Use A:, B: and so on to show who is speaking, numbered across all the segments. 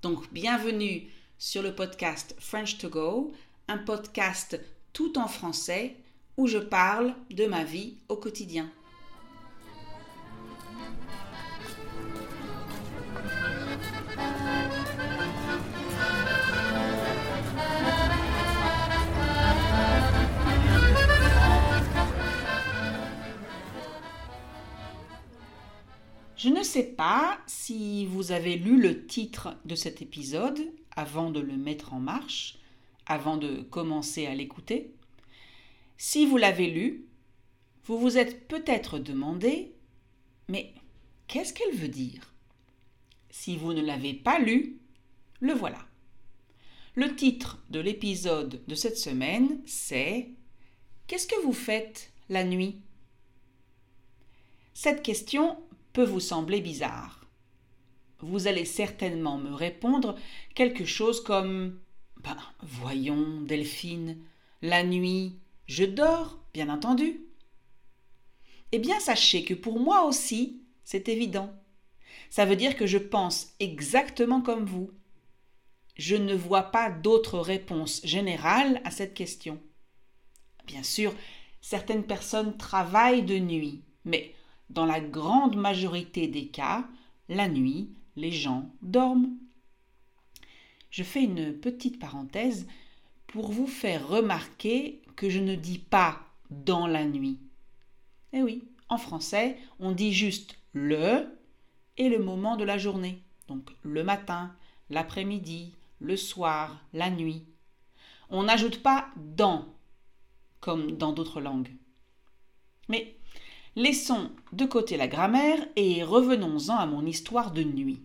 A: Donc, bienvenue sur le podcast French to Go, un podcast tout en français où je parle de ma vie au quotidien. Je ne sais pas si vous avez lu le titre de cet épisode avant de le mettre en marche, avant de commencer à l'écouter. Si vous l'avez lu, vous vous êtes peut-être demandé Mais qu'est-ce qu'elle veut dire? Si vous ne l'avez pas lu, le voilà. Le titre de l'épisode de cette semaine, c'est Qu'est-ce que vous faites la nuit? Cette question vous sembler bizarre. Vous allez certainement me répondre quelque chose comme Ben, voyons, Delphine, la nuit, je dors, bien entendu. Eh bien, sachez que pour moi aussi, c'est évident. Ça veut dire que je pense exactement comme vous. Je ne vois pas d'autre réponse générale à cette question. Bien sûr, certaines personnes travaillent de nuit, mais dans la grande majorité des cas, la nuit, les gens dorment. Je fais une petite parenthèse pour vous faire remarquer que je ne dis pas dans la nuit. Eh oui, en français, on dit juste le et le moment de la journée. Donc le matin, l'après-midi, le soir, la nuit. On n'ajoute pas dans, comme dans d'autres langues. Mais Laissons de côté la grammaire et revenons-en à mon histoire de nuit.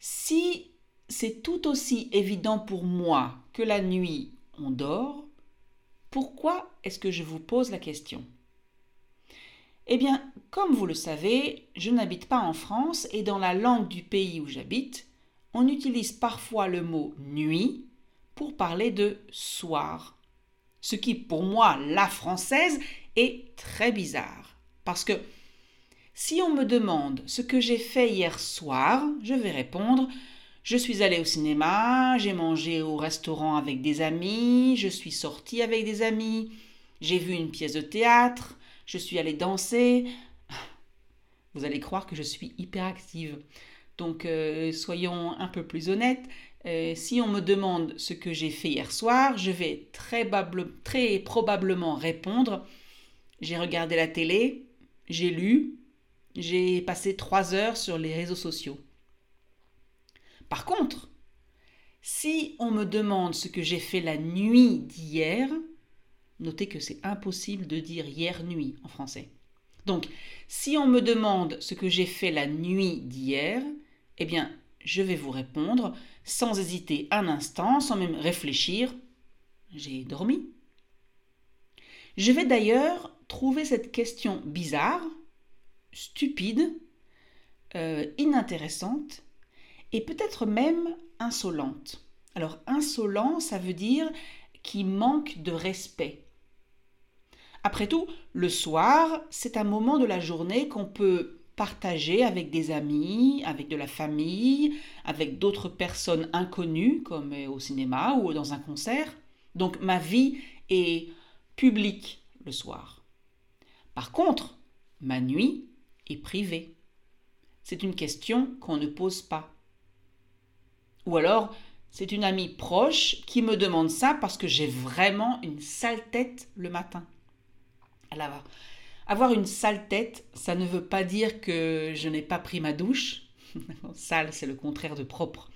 A: Si c'est tout aussi évident pour moi que la nuit on dort, pourquoi est-ce que je vous pose la question? Eh bien, comme vous le savez, je n'habite pas en France et dans la langue du pays où j'habite, on utilise parfois le mot nuit pour parler de soir. Ce qui, pour moi, la française, est très bizarre. Parce que si on me demande ce que j'ai fait hier soir, je vais répondre je suis allé au cinéma, j'ai mangé au restaurant avec des amis, je suis sorti avec des amis, j'ai vu une pièce de théâtre, je suis allé danser. Vous allez croire que je suis hyperactive. Donc euh, soyons un peu plus honnêtes. Euh, si on me demande ce que j'ai fait hier soir, je vais très, très probablement répondre j'ai regardé la télé, j'ai lu, j'ai passé trois heures sur les réseaux sociaux. Par contre, si on me demande ce que j'ai fait la nuit d'hier, notez que c'est impossible de dire hier nuit en français. Donc, si on me demande ce que j'ai fait la nuit d'hier, eh bien, je vais vous répondre sans hésiter un instant, sans même réfléchir. J'ai dormi. Je vais d'ailleurs trouver cette question bizarre, stupide, euh, inintéressante et peut-être même insolente. Alors insolent, ça veut dire qui manque de respect. Après tout, le soir, c'est un moment de la journée qu'on peut partager avec des amis, avec de la famille, avec d'autres personnes inconnues, comme au cinéma ou dans un concert. Donc ma vie est publique le soir. Par contre, ma nuit est privée. C'est une question qu'on ne pose pas. Ou alors, c'est une amie proche qui me demande ça parce que j'ai vraiment une sale tête le matin. Alors, avoir une sale tête, ça ne veut pas dire que je n'ai pas pris ma douche. sale, c'est le contraire de propre.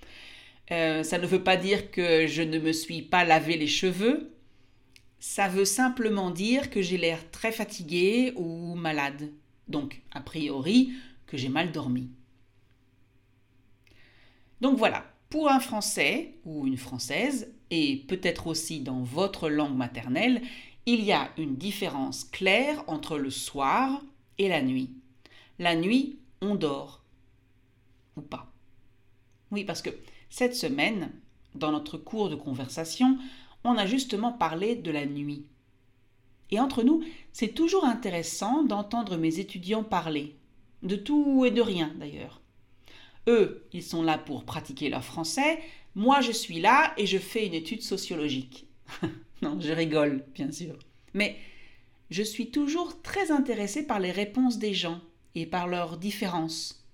A: Euh, ça ne veut pas dire que je ne me suis pas lavé les cheveux ça veut simplement dire que j'ai l'air très fatigué ou malade. Donc, a priori, que j'ai mal dormi. Donc voilà, pour un Français ou une Française, et peut-être aussi dans votre langue maternelle, il y a une différence claire entre le soir et la nuit. La nuit, on dort. Ou pas. Oui, parce que cette semaine, dans notre cours de conversation, on a justement parlé de la nuit. Et entre nous, c'est toujours intéressant d'entendre mes étudiants parler, de tout et de rien d'ailleurs. Eux, ils sont là pour pratiquer leur français, moi je suis là et je fais une étude sociologique. non, je rigole, bien sûr. Mais je suis toujours très intéressée par les réponses des gens et par leurs différences.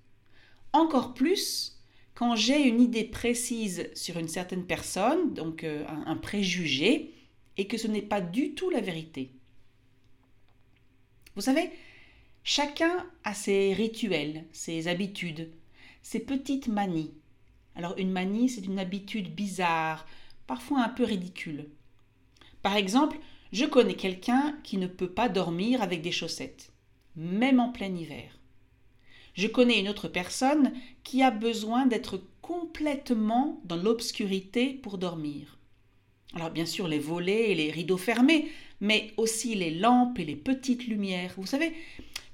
A: Encore plus quand j'ai une idée précise sur une certaine personne, donc euh, un, préjugé, et que ce n'est pas du tout la vérité. Vous savez, chacun a ses rituels, ses habitudes, ses petites manies. Alors une manie, c'est une habitude bizarre, parfois un peu ridicule. Par exemple, je connais quelqu'un qui ne peut pas dormir avec des chaussettes, même en plein hiver. Je connais une autre personne qui a besoin d'être complètement dans l'obscurité pour dormir. Alors bien sûr les volets et les rideaux fermés, mais aussi les lampes et les petites lumières. Vous savez,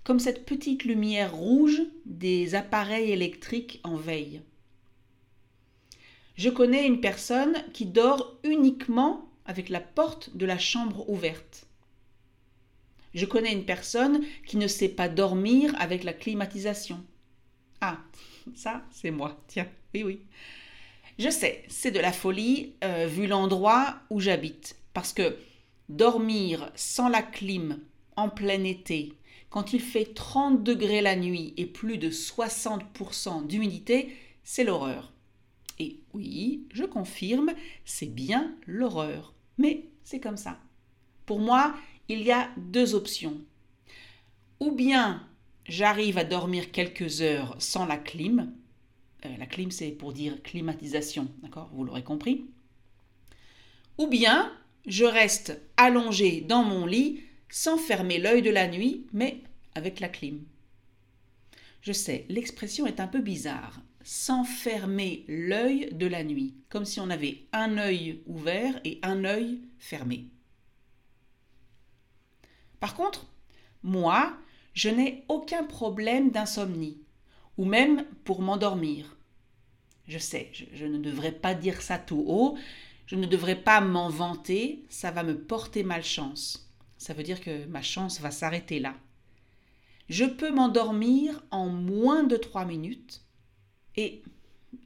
A: comme cette petite lumière rouge des appareils électriques en veille. Je connais une personne qui dort uniquement avec la porte de la chambre ouverte. Je connais une personne qui ne sait pas dormir avec la climatisation. Ah, ça, c'est moi. Tiens, oui, oui. Je sais, c'est de la folie euh, vu l'endroit où j'habite. Parce que dormir sans la clim en plein été, quand il fait 30 degrés la nuit et plus de 60% d'humidité, c'est l'horreur. Et oui, je confirme, c'est bien l'horreur. Mais c'est comme ça. Pour moi, il y a deux options. Ou bien j'arrive à dormir quelques heures sans la clim. Euh, la clim, c'est pour dire climatisation, d'accord? Vous l'aurez compris. Ou bien je reste allongé dans mon lit sans fermer l'œil de la nuit, mais avec la clim. Je sais, l'expression est un peu bizarre. Sans fermer l'œil de la nuit, comme si on avait un œil ouvert et un œil fermé. Par contre, moi, je n'ai aucun problème d'insomnie, ou même pour m'endormir. Je sais, je, ne devrais pas dire ça tout haut, je ne devrais pas m'en vanter, ça va me porter malchance. Ça veut dire que ma chance va s'arrêter là. Je peux m'endormir en moins de trois minutes, et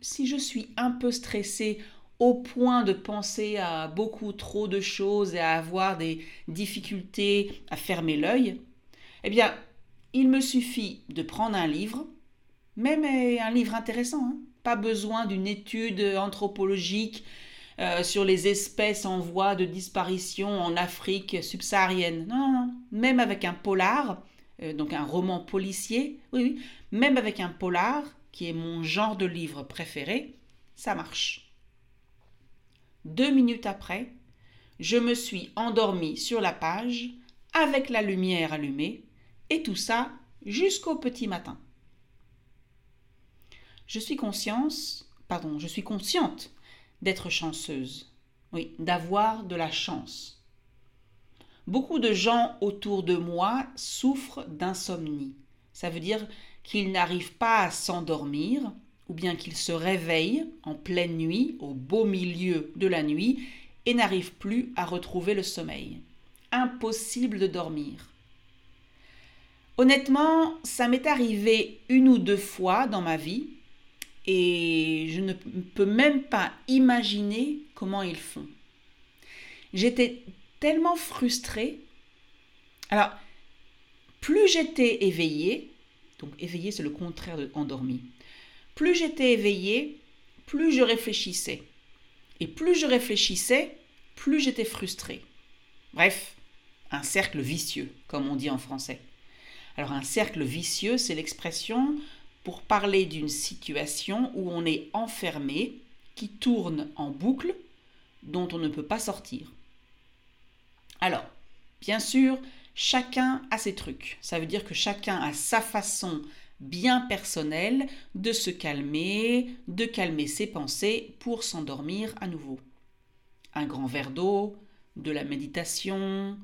A: si je suis un peu stressée au point de penser à beaucoup trop de choses et à avoir des difficultés à fermer l'œil, eh bien, il me suffit de prendre un livre, même un livre intéressant, hein. pas besoin d'une étude anthropologique euh, sur les espèces en voie de disparition en Afrique subsaharienne. Non, non, non. Même avec un polar, euh, donc un roman policier, oui, oui, même avec un polar, qui est mon genre de livre préféré, ça marche. Deux minutes après, je me suis endormie sur la page avec la lumière allumée et tout ça jusqu'au petit matin. Je suis conscience, pardon, je suis consciente d'être chanceuse, oui, d'avoir de la chance. Beaucoup de gens autour de moi souffrent d'insomnie. Ça veut dire qu'ils n'arrivent pas à s'endormir ou bien qu'il se réveille en pleine nuit, au beau milieu de la nuit, et n'arrive plus à retrouver le sommeil. Impossible de dormir. Honnêtement, ça m'est arrivé une ou deux fois dans ma vie, et je ne peux même pas imaginer comment ils font. J'étais tellement frustrée. Alors, plus j'étais éveillée, donc éveillée c'est le contraire de endormi, plus j'étais éveillée, plus je réfléchissais. Et plus je réfléchissais, plus j'étais frustrée. Bref, un cercle vicieux, comme on dit en français. Alors un cercle vicieux, c'est l'expression pour parler d'une situation où on est enfermé, qui tourne en boucle, dont on ne peut pas sortir. Alors, bien sûr, chacun a ses trucs. Ça veut dire que chacun a sa façon bien personnel de se calmer, de calmer ses pensées pour s'endormir à nouveau. Un grand verre d'eau, de la méditation,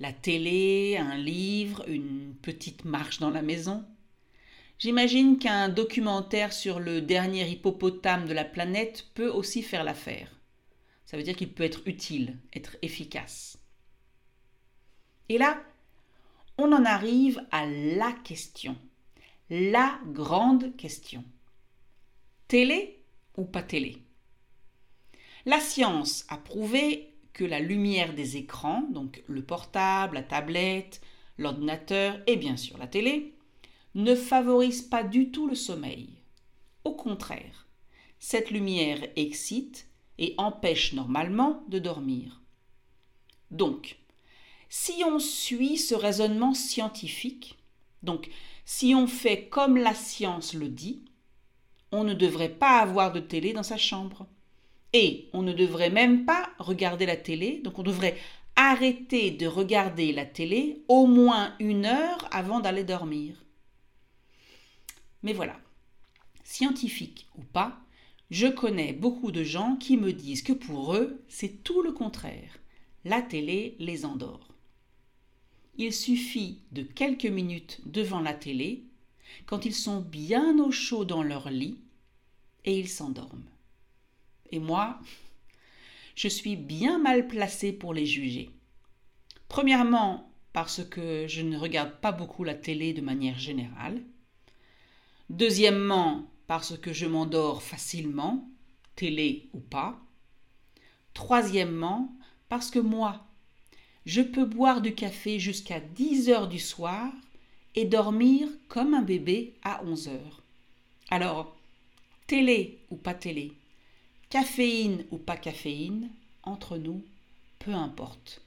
A: la télé, un livre, une petite marche dans la maison. J'imagine qu'un documentaire sur le dernier hippopotame de la planète peut aussi faire l'affaire. Ça veut dire qu'il peut être utile, être efficace. Et là, on en arrive à la question, la grande question. Télé ou pas télé? La science a prouvé que la lumière des écrans, donc le portable, la tablette, l'ordinateur et bien sûr la télé, ne favorise pas du tout le sommeil. Au contraire, cette lumière excite et empêche normalement de dormir. Donc, si on suit ce raisonnement scientifique, donc si on fait comme la science le dit, on ne devrait pas avoir de télé dans sa chambre. Et on ne devrait même pas regarder la télé, donc on devrait arrêter de regarder la télé au moins une heure avant d'aller dormir. Mais voilà, scientifique ou pas, je connais beaucoup de gens qui me disent que pour eux, c'est tout le contraire. La télé les endort. Il suffit de quelques minutes devant la télé, quand ils sont bien au chaud dans leur lit, et ils s'endorment. Et moi, je suis bien mal placée pour les juger. Premièrement, parce que je ne regarde pas beaucoup la télé de manière générale. Deuxièmement, parce que je m'endors facilement, télé ou pas. Troisièmement, parce que moi, je peux boire du café jusqu'à 10 heures du soir et dormir comme un bébé à 11 heures. Alors, télé ou pas télé, caféine ou pas caféine, entre nous, peu importe.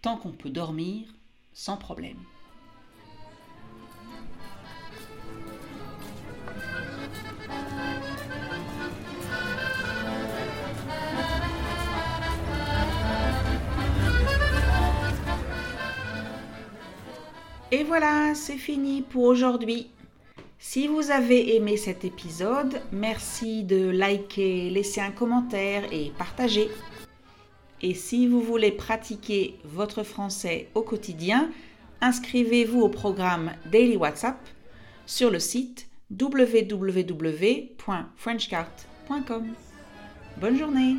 A: Tant qu'on peut dormir, sans problème. Voilà, c'est fini pour aujourd'hui. Si vous avez aimé cet épisode, merci de liker, laisser un commentaire et partager. Et si vous voulez pratiquer votre français au quotidien, inscrivez-vous au programme Daily WhatsApp sur le site www.frenchcart.com. Bonne journée